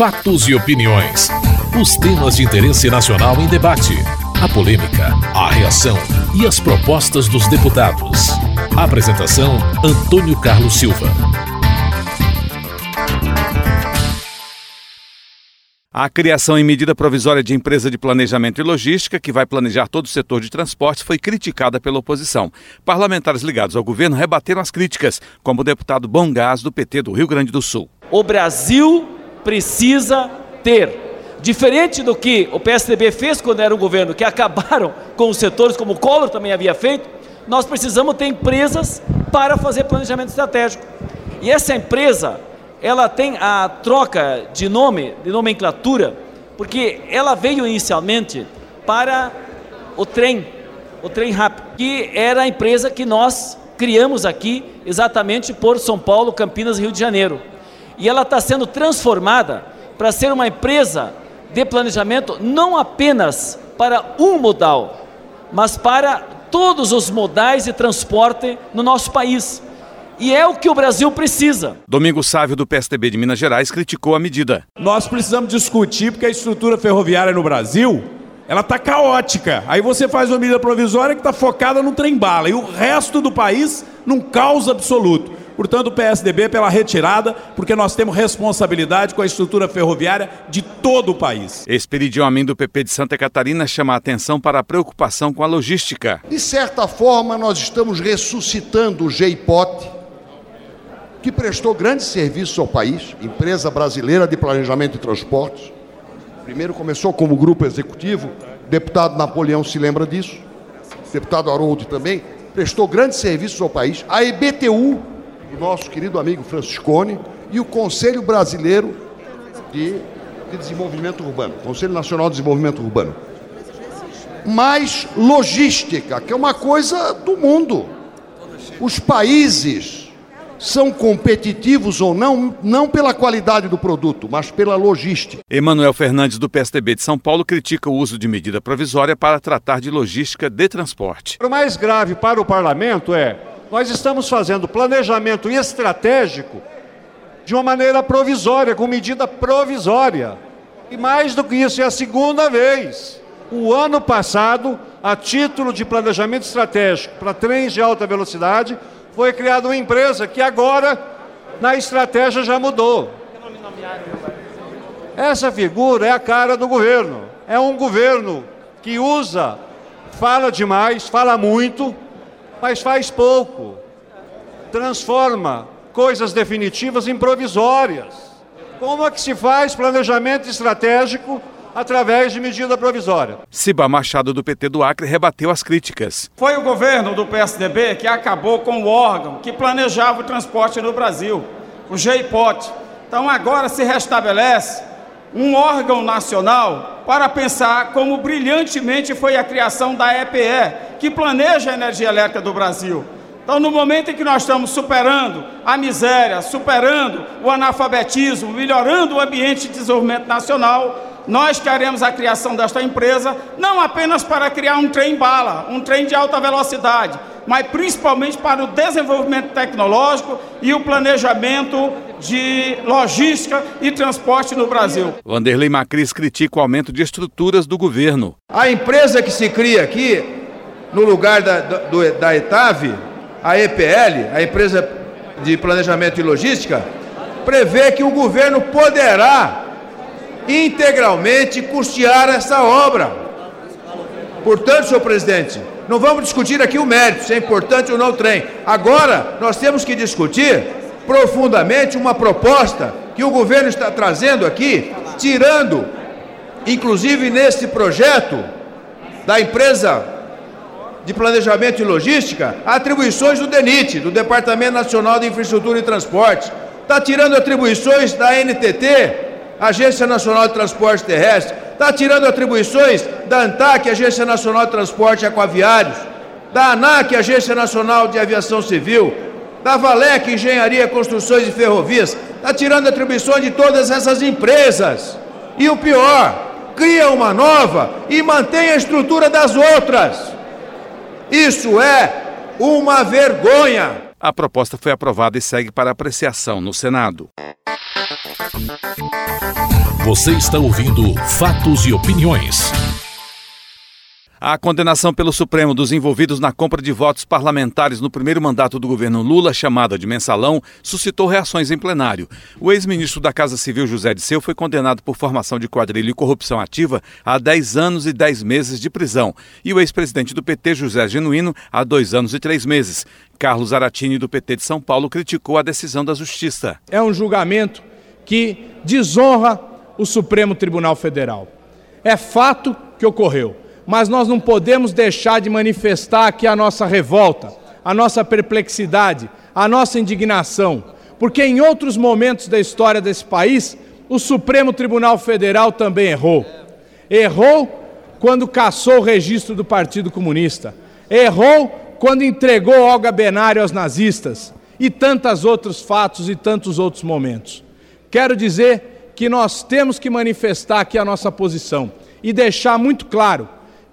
Fatos e opiniões. Os temas de interesse nacional em debate. A polêmica, a reação e as propostas dos deputados. Apresentação: Antônio Carlos Silva. A criação em medida provisória de empresa de planejamento e logística, que vai planejar todo o setor de transportes, foi criticada pela oposição. Parlamentares ligados ao governo rebateram as críticas, como o deputado Bom Gás, do PT do Rio Grande do Sul. O Brasil precisa ter. Diferente do que o PSDB fez quando era um governo, que acabaram com os setores, como o Collor também havia feito, nós precisamos ter empresas para fazer planejamento estratégico. E essa empresa ela tem a troca de nome, de nomenclatura, porque ela veio inicialmente para o trem, o trem rápido, que era a empresa que nós criamos aqui exatamente por São Paulo, Campinas e Rio de Janeiro. E ela está sendo transformada para ser uma empresa de planejamento não apenas para um modal, mas para todos os modais de transporte no nosso país. E é o que o Brasil precisa. Domingo Sávio, do PSDB de Minas Gerais, criticou a medida. Nós precisamos discutir porque a estrutura ferroviária no Brasil ela está caótica. Aí você faz uma medida provisória que está focada no trem-bala e o resto do país num caos absoluto. Portanto, o PSDB pela retirada, porque nós temos responsabilidade com a estrutura ferroviária de todo o país. Esperidião Amin do PP de Santa Catarina chama a atenção para a preocupação com a logística. De certa forma, nós estamos ressuscitando o GEIPOT, que prestou grande serviço ao país, empresa brasileira de planejamento e transportes. Primeiro começou como grupo executivo, o deputado Napoleão se lembra disso, o deputado Haroldo também, prestou grande serviço ao país. A EBTU, o nosso querido amigo Franciscone, e o Conselho Brasileiro de, de Desenvolvimento Urbano, Conselho Nacional de Desenvolvimento Urbano. Mais logística, que é uma coisa do mundo. Os países são competitivos ou não, não pela qualidade do produto, mas pela logística. Emanuel Fernandes, do PSDB de São Paulo, critica o uso de medida provisória para tratar de logística de transporte. O mais grave para o parlamento é: nós estamos fazendo planejamento estratégico de uma maneira provisória, com medida provisória. E mais do que isso, é a segunda vez. O ano passado, a título de planejamento estratégico para trens de alta velocidade, foi criada uma empresa que agora, na estratégia, já mudou. Essa figura é a cara do governo. É um governo que usa, fala demais, fala muito, mas faz pouco. Transforma coisas definitivas em provisórias. Como é que se faz planejamento estratégico através de medida provisória. Ciba Machado, do PT do Acre, rebateu as críticas. Foi o governo do PSDB que acabou com o órgão que planejava o transporte no Brasil, o GEIPOT. Então agora se restabelece um órgão nacional para pensar como brilhantemente foi a criação da EPE, que planeja a energia elétrica do Brasil. Então, no momento em que nós estamos superando a miséria, superando o analfabetismo, melhorando o ambiente de desenvolvimento nacional, nós queremos a criação desta empresa não apenas para criar um trem-bala, um trem de alta velocidade, mas principalmente para o desenvolvimento tecnológico e o planejamento de logística e transporte no Brasil. Vanderlei Macris critica o aumento de estruturas do governo. A empresa que se cria aqui, no lugar da, do, da ETAV, a EPL, a empresa de planejamento e logística, prevê que o governo poderá integralmente custear essa obra. Portanto, senhor presidente, não vamos discutir aqui o mérito, se é importante ou não o trem. Agora, nós temos que discutir profundamente uma proposta que o governo está trazendo aqui, tirando, inclusive nesse projeto da empresa de Planejamento e Logística, atribuições do DENIT, do Departamento Nacional de Infraestrutura e Transporte. Está tirando atribuições da NTT, Agência Nacional de Transporte Terrestre, está tirando atribuições da ANTAC, Agência Nacional de Transporte Aquaviários, da ANAC, Agência Nacional de Aviação Civil, da Valec, Engenharia, Construções e Ferrovias, está tirando atribuições de todas essas empresas. E o pior, cria uma nova e mantém a estrutura das outras. Isso é uma vergonha. A proposta foi aprovada e segue para apreciação no Senado. Você está ouvindo Fatos e Opiniões. A condenação pelo Supremo dos envolvidos na compra de votos parlamentares no primeiro mandato do governo Lula, chamada de mensalão, suscitou reações em plenário. O ex-ministro da Casa Civil, José Disseu, foi condenado por formação de quadrilha e corrupção ativa a 10 anos e 10 meses de prisão. E o ex-presidente do PT, José Genuíno, a 2 anos e 3 meses. Carlos Aratini, do PT de São Paulo, criticou a decisão da Justiça. É um julgamento que desonra o Supremo Tribunal Federal. É fato que ocorreu mas nós não podemos deixar de manifestar aqui a nossa revolta, a nossa perplexidade, a nossa indignação, porque em outros momentos da história desse país, o Supremo Tribunal Federal também errou. Errou quando cassou o registro do Partido Comunista, errou quando entregou Olga Benário aos nazistas e tantos outros fatos e tantos outros momentos. Quero dizer que nós temos que manifestar aqui a nossa posição e deixar muito claro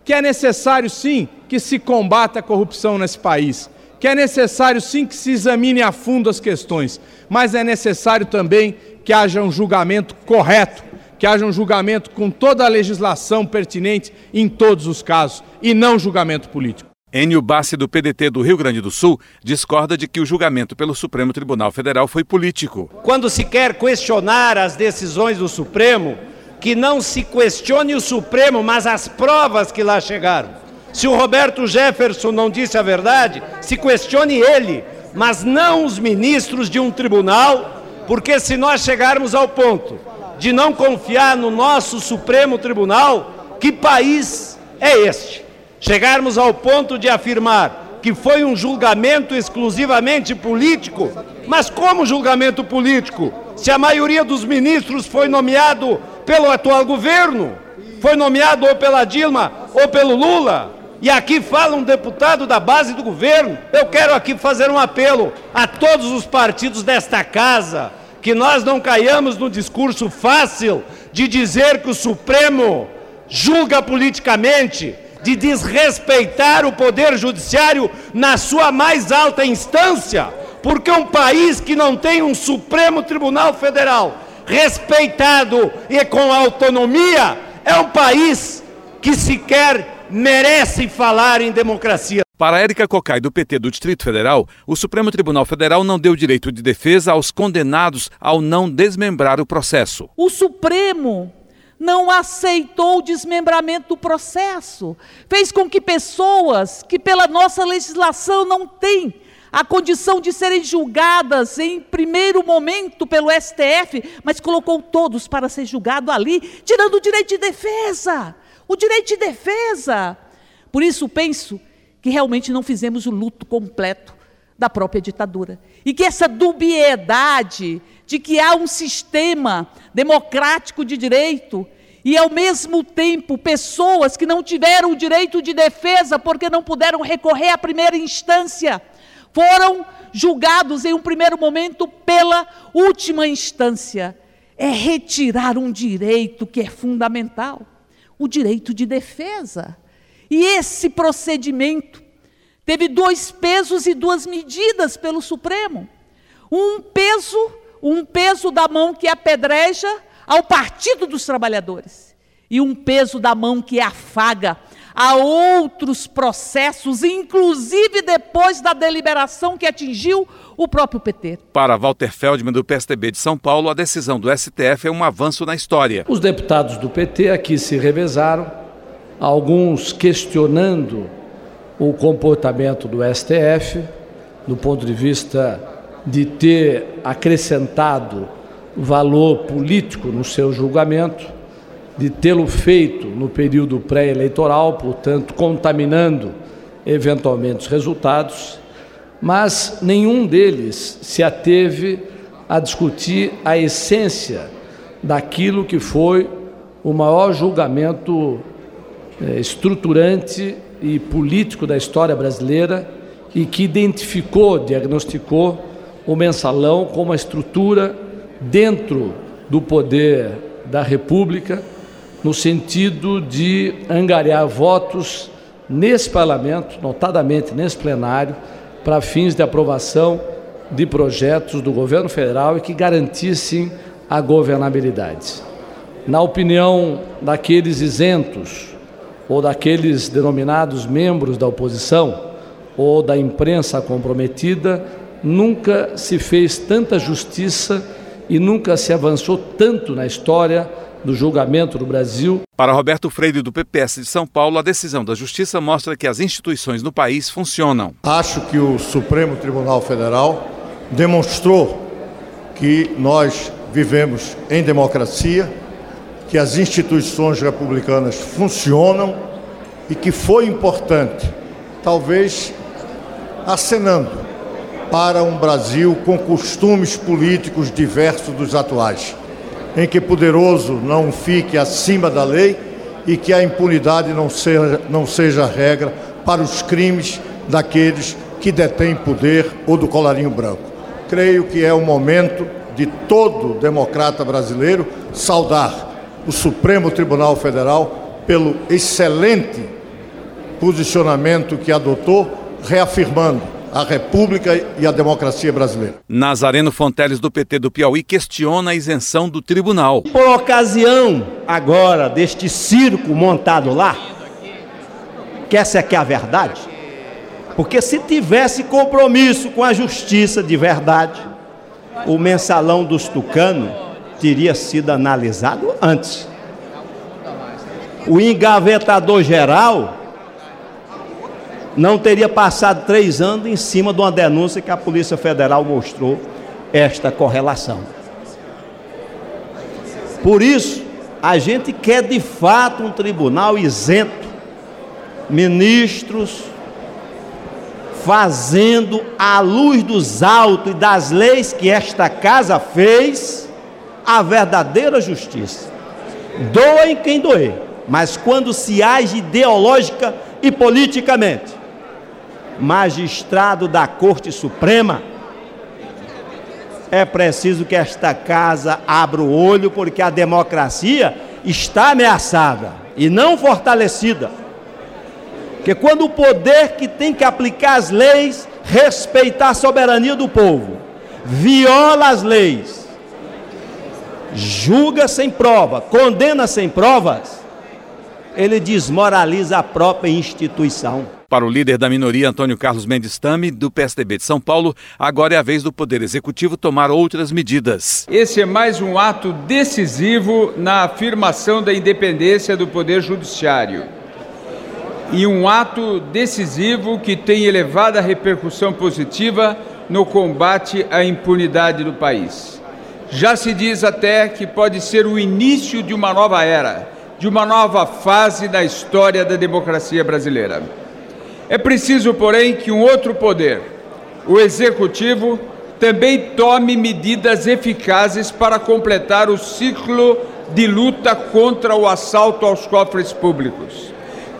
que é necessário sim que se combata a corrupção nesse país, que é necessário sim que se examine a fundo as questões, mas é necessário também que haja um julgamento correto, que haja um julgamento com toda a legislação pertinente em todos os casos e não julgamento político. Enio Bassi, do PDT do Rio Grande do Sul, discorda de que o julgamento pelo Supremo Tribunal Federal foi político. Quando se quer questionar as decisões do Supremo, que não se questione o Supremo, mas as provas que lá chegaram. Se o Roberto Jefferson não disse a verdade, se questione ele, mas não os ministros de um tribunal, porque se nós chegarmos ao ponto de não confiar no nosso Supremo Tribunal, que país é este? Chegarmos ao ponto de afirmar que foi um julgamento exclusivamente político, mas como julgamento político? Se a maioria dos ministros foi nomeado pelo atual governo, foi nomeado ou pela Dilma ou pelo Lula. E aqui fala um deputado da base do governo. Eu quero aqui fazer um apelo a todos os partidos desta casa, que nós não caiamos no discurso fácil de dizer que o Supremo julga politicamente, de desrespeitar o poder judiciário na sua mais alta instância, porque um país que não tem um Supremo Tribunal Federal respeitado e com autonomia, é um país que sequer merece falar em democracia. Para Érica Cocai, do PT do Distrito Federal, o Supremo Tribunal Federal não deu direito de defesa aos condenados ao não desmembrar o processo. O Supremo não aceitou o desmembramento do processo, fez com que pessoas que, pela nossa legislação, não têm a condição de serem julgadas em primeiro momento pelo STF, mas colocou todos para ser julgado ali, tirando o direito de defesa. O direito de defesa. Por isso penso que realmente não fizemos o luto completo da própria ditadura. E que essa dubiedade de que há um sistema democrático de direito e, ao mesmo tempo, pessoas que não tiveram o direito de defesa porque não puderam recorrer à primeira instância, foram julgados em um primeiro momento pela última instância. É retirar um direito que é fundamental, o direito de defesa. E esse procedimento teve dois pesos e duas medidas pelo Supremo. Um peso, um peso da mão que apedreja ao Partido dos Trabalhadores e um peso da mão que afaga a outros processos, inclusive depois da deliberação que atingiu o próprio PT. Para Walter Feldman, do PSDB de São Paulo, a decisão do STF é um avanço na história. Os deputados do PT aqui se revezaram, alguns questionando o comportamento do STF, do ponto de vista de ter acrescentado valor político no seu julgamento, de tê-lo feito no período pré-eleitoral, portanto, contaminando eventualmente os resultados, mas nenhum deles se ateve a discutir a essência daquilo que foi o maior julgamento eh, estruturante e político da história brasileira e que identificou, diagnosticou o mensalão como uma estrutura dentro do poder da República no sentido de angariar votos nesse parlamento, notadamente nesse plenário, para fins de aprovação de projetos do governo federal e que garantissem a governabilidade. Na opinião daqueles isentos ou daqueles denominados membros da oposição ou da imprensa comprometida, nunca se fez tanta justiça e nunca se avançou tanto na história do julgamento do Brasil. Para Roberto Freire, do PPS de São Paulo, a decisão da Justiça mostra que as instituições no país funcionam. Acho que o Supremo Tribunal Federal demonstrou que nós vivemos em democracia, que as instituições republicanas funcionam e que foi importante, talvez acenando para um Brasil com costumes políticos diversos dos atuais em que poderoso não fique acima da lei e que a impunidade não seja, não seja regra para os crimes daqueles que detêm poder ou do colarinho branco. Creio que é o momento de todo democrata brasileiro saudar o Supremo Tribunal Federal pelo excelente posicionamento que adotou, reafirmando a República e a democracia brasileira. Nazareno Fonteles, do PT do Piauí, questiona a isenção do tribunal. Por ocasião agora deste circo montado lá, que essa é que é a verdade, porque se tivesse compromisso com a justiça de verdade, o mensalão dos tucanos teria sido analisado antes. O engavetador geral não teria passado três anos em cima de uma denúncia que a Polícia Federal mostrou esta correlação. Por isso, a gente quer de fato um tribunal isento, ministros fazendo à luz dos autos e das leis que esta casa fez a verdadeira justiça. Doa em quem doer, mas quando se age ideológica e politicamente, magistrado da Corte Suprema, é preciso que esta casa abra o olho, porque a democracia está ameaçada e não fortalecida. Porque quando o poder que tem que aplicar as leis, respeitar a soberania do povo, viola as leis, julga sem prova, condena sem provas, ele desmoraliza a própria instituição. Para o líder da minoria, Antônio Carlos Mendes Tame, do PSDB de São Paulo, agora é a vez do Poder Executivo tomar outras medidas. Esse é mais um ato decisivo na afirmação da independência do Poder Judiciário. E um ato decisivo que tem elevada repercussão positiva no combate à impunidade do país. Já se diz até que pode ser o início de uma nova era, de uma nova fase da história da democracia brasileira. É preciso, porém, que um outro poder, o executivo, também tome medidas eficazes para completar o ciclo de luta contra o assalto aos cofres públicos.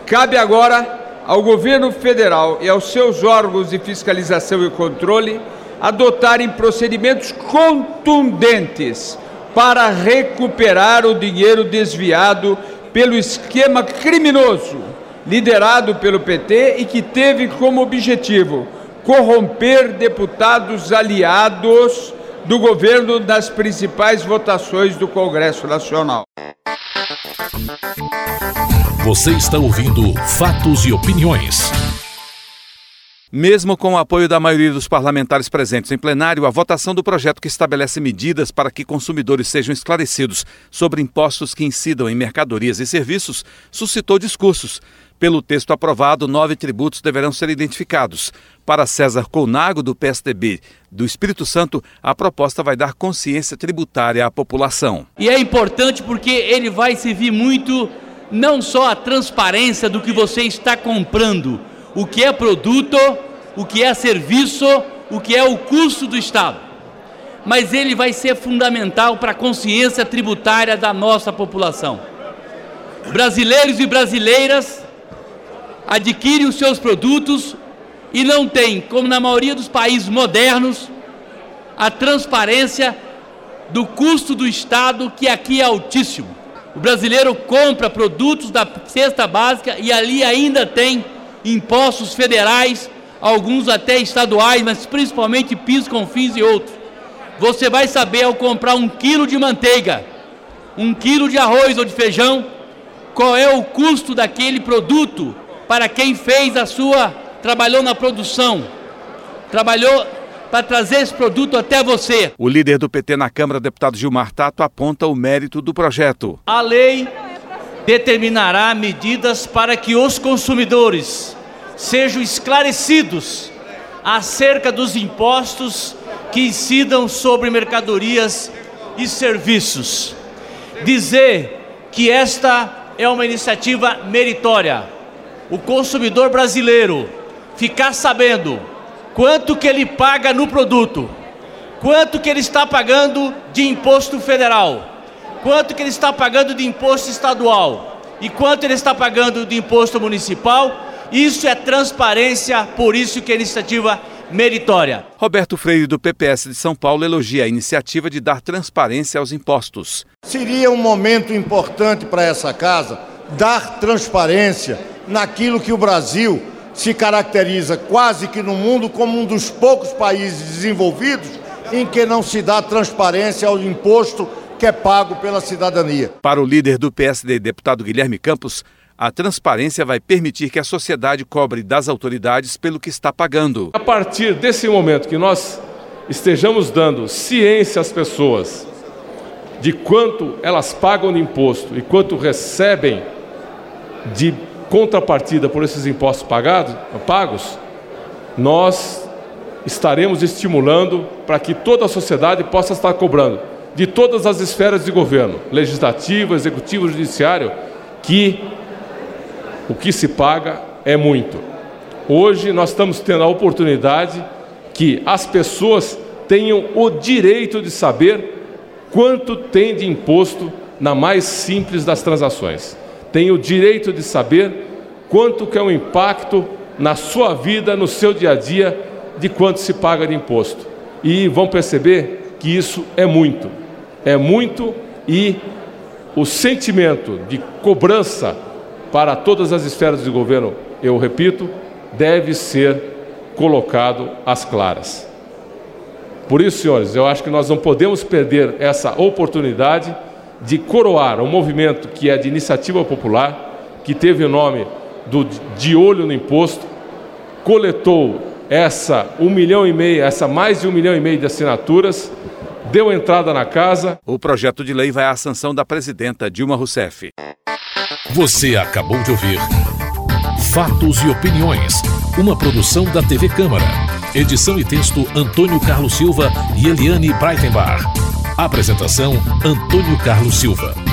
Cabe agora ao governo federal e aos seus órgãos de fiscalização e controle adotarem procedimentos contundentes para recuperar o dinheiro desviado pelo esquema criminoso liderado pelo PT e que teve como objetivo corromper deputados aliados do governo nas principais votações do Congresso Nacional. Você está ouvindo Fatos e Opiniões. Mesmo com o apoio da maioria dos parlamentares presentes em plenário, a votação do projeto que estabelece medidas para que consumidores sejam esclarecidos sobre impostos que incidam em mercadorias e serviços suscitou discursos. Pelo texto aprovado, nove tributos deverão ser identificados. Para César Colnago, do PSDB do Espírito Santo, a proposta vai dar consciência tributária à população. E é importante porque ele vai servir muito não só a transparência do que você está comprando, o que é produto, o que é serviço, o que é o custo do Estado. Mas ele vai ser fundamental para a consciência tributária da nossa população. Brasileiros e brasileiras adquire os seus produtos e não tem, como na maioria dos países modernos, a transparência do custo do Estado, que aqui é altíssimo. O brasileiro compra produtos da cesta básica e ali ainda tem impostos federais, alguns até estaduais, mas principalmente PIS, CONFINS e outros. você vai saber ao comprar um quilo de manteiga, um quilo de arroz ou de feijão, qual é o custo daquele produto para quem fez a sua, trabalhou na produção, trabalhou para trazer esse produto até você. O líder do PT na Câmara, deputado Gilmar Tato, aponta o mérito do projeto. A lei determinará medidas para que os consumidores sejam esclarecidos acerca dos impostos que incidam sobre mercadorias e serviços. Dizer que esta é uma iniciativa meritória. O consumidor brasileiro ficar sabendo quanto que ele paga no produto, quanto que ele está pagando de imposto federal, quanto que ele está pagando de imposto estadual e quanto ele está pagando de imposto municipal. Isso é transparência, por isso que a iniciativa meritória. Roberto Freire, do PPS de São Paulo, elogia a iniciativa de dar transparência aos impostos. Seria um momento importante para essa casa dar transparência naquilo que o Brasil se caracteriza quase que no mundo como um dos poucos países desenvolvidos em que não se dá transparência ao imposto que é pago pela cidadania. Para o líder do PSD, deputado Guilherme Campos, a transparência vai permitir que a sociedade cobre das autoridades pelo que está pagando. A partir desse momento que nós estejamos dando ciência às pessoas de quanto elas pagam de imposto e quanto recebem de contrapartida por esses impostos pagados, pagos, nós estaremos estimulando para que toda a sociedade possa estar cobrando de todas as esferas de governo, legislativo, executivo, judiciário, que o que se paga é muito. Hoje nós estamos tendo a oportunidade que as pessoas tenham o direito de saber quanto tem de imposto na mais simples das transações. Tem o direito de saber quanto que é o impacto na sua vida, no seu dia a dia, de quanto se paga de imposto. E vão perceber que isso é muito. É muito e o sentimento de cobrança para todas as esferas de governo, eu repito, deve ser colocado às claras. Por isso, senhores, eu acho que nós não podemos perder essa oportunidade de coroar um movimento que é de iniciativa popular, que teve o nome do De Olho no Imposto, coletou essa um milhão e meio, essa mais de um milhão e meio de assinaturas, deu entrada na casa. O projeto de lei vai à sanção da presidenta Dilma Rousseff. Você acabou de ouvir Fatos e Opiniões, uma produção da TV Câmara. Edição e texto Antônio Carlos Silva e Eliane Breitenbach. Apresentação Antônio Carlos Silva.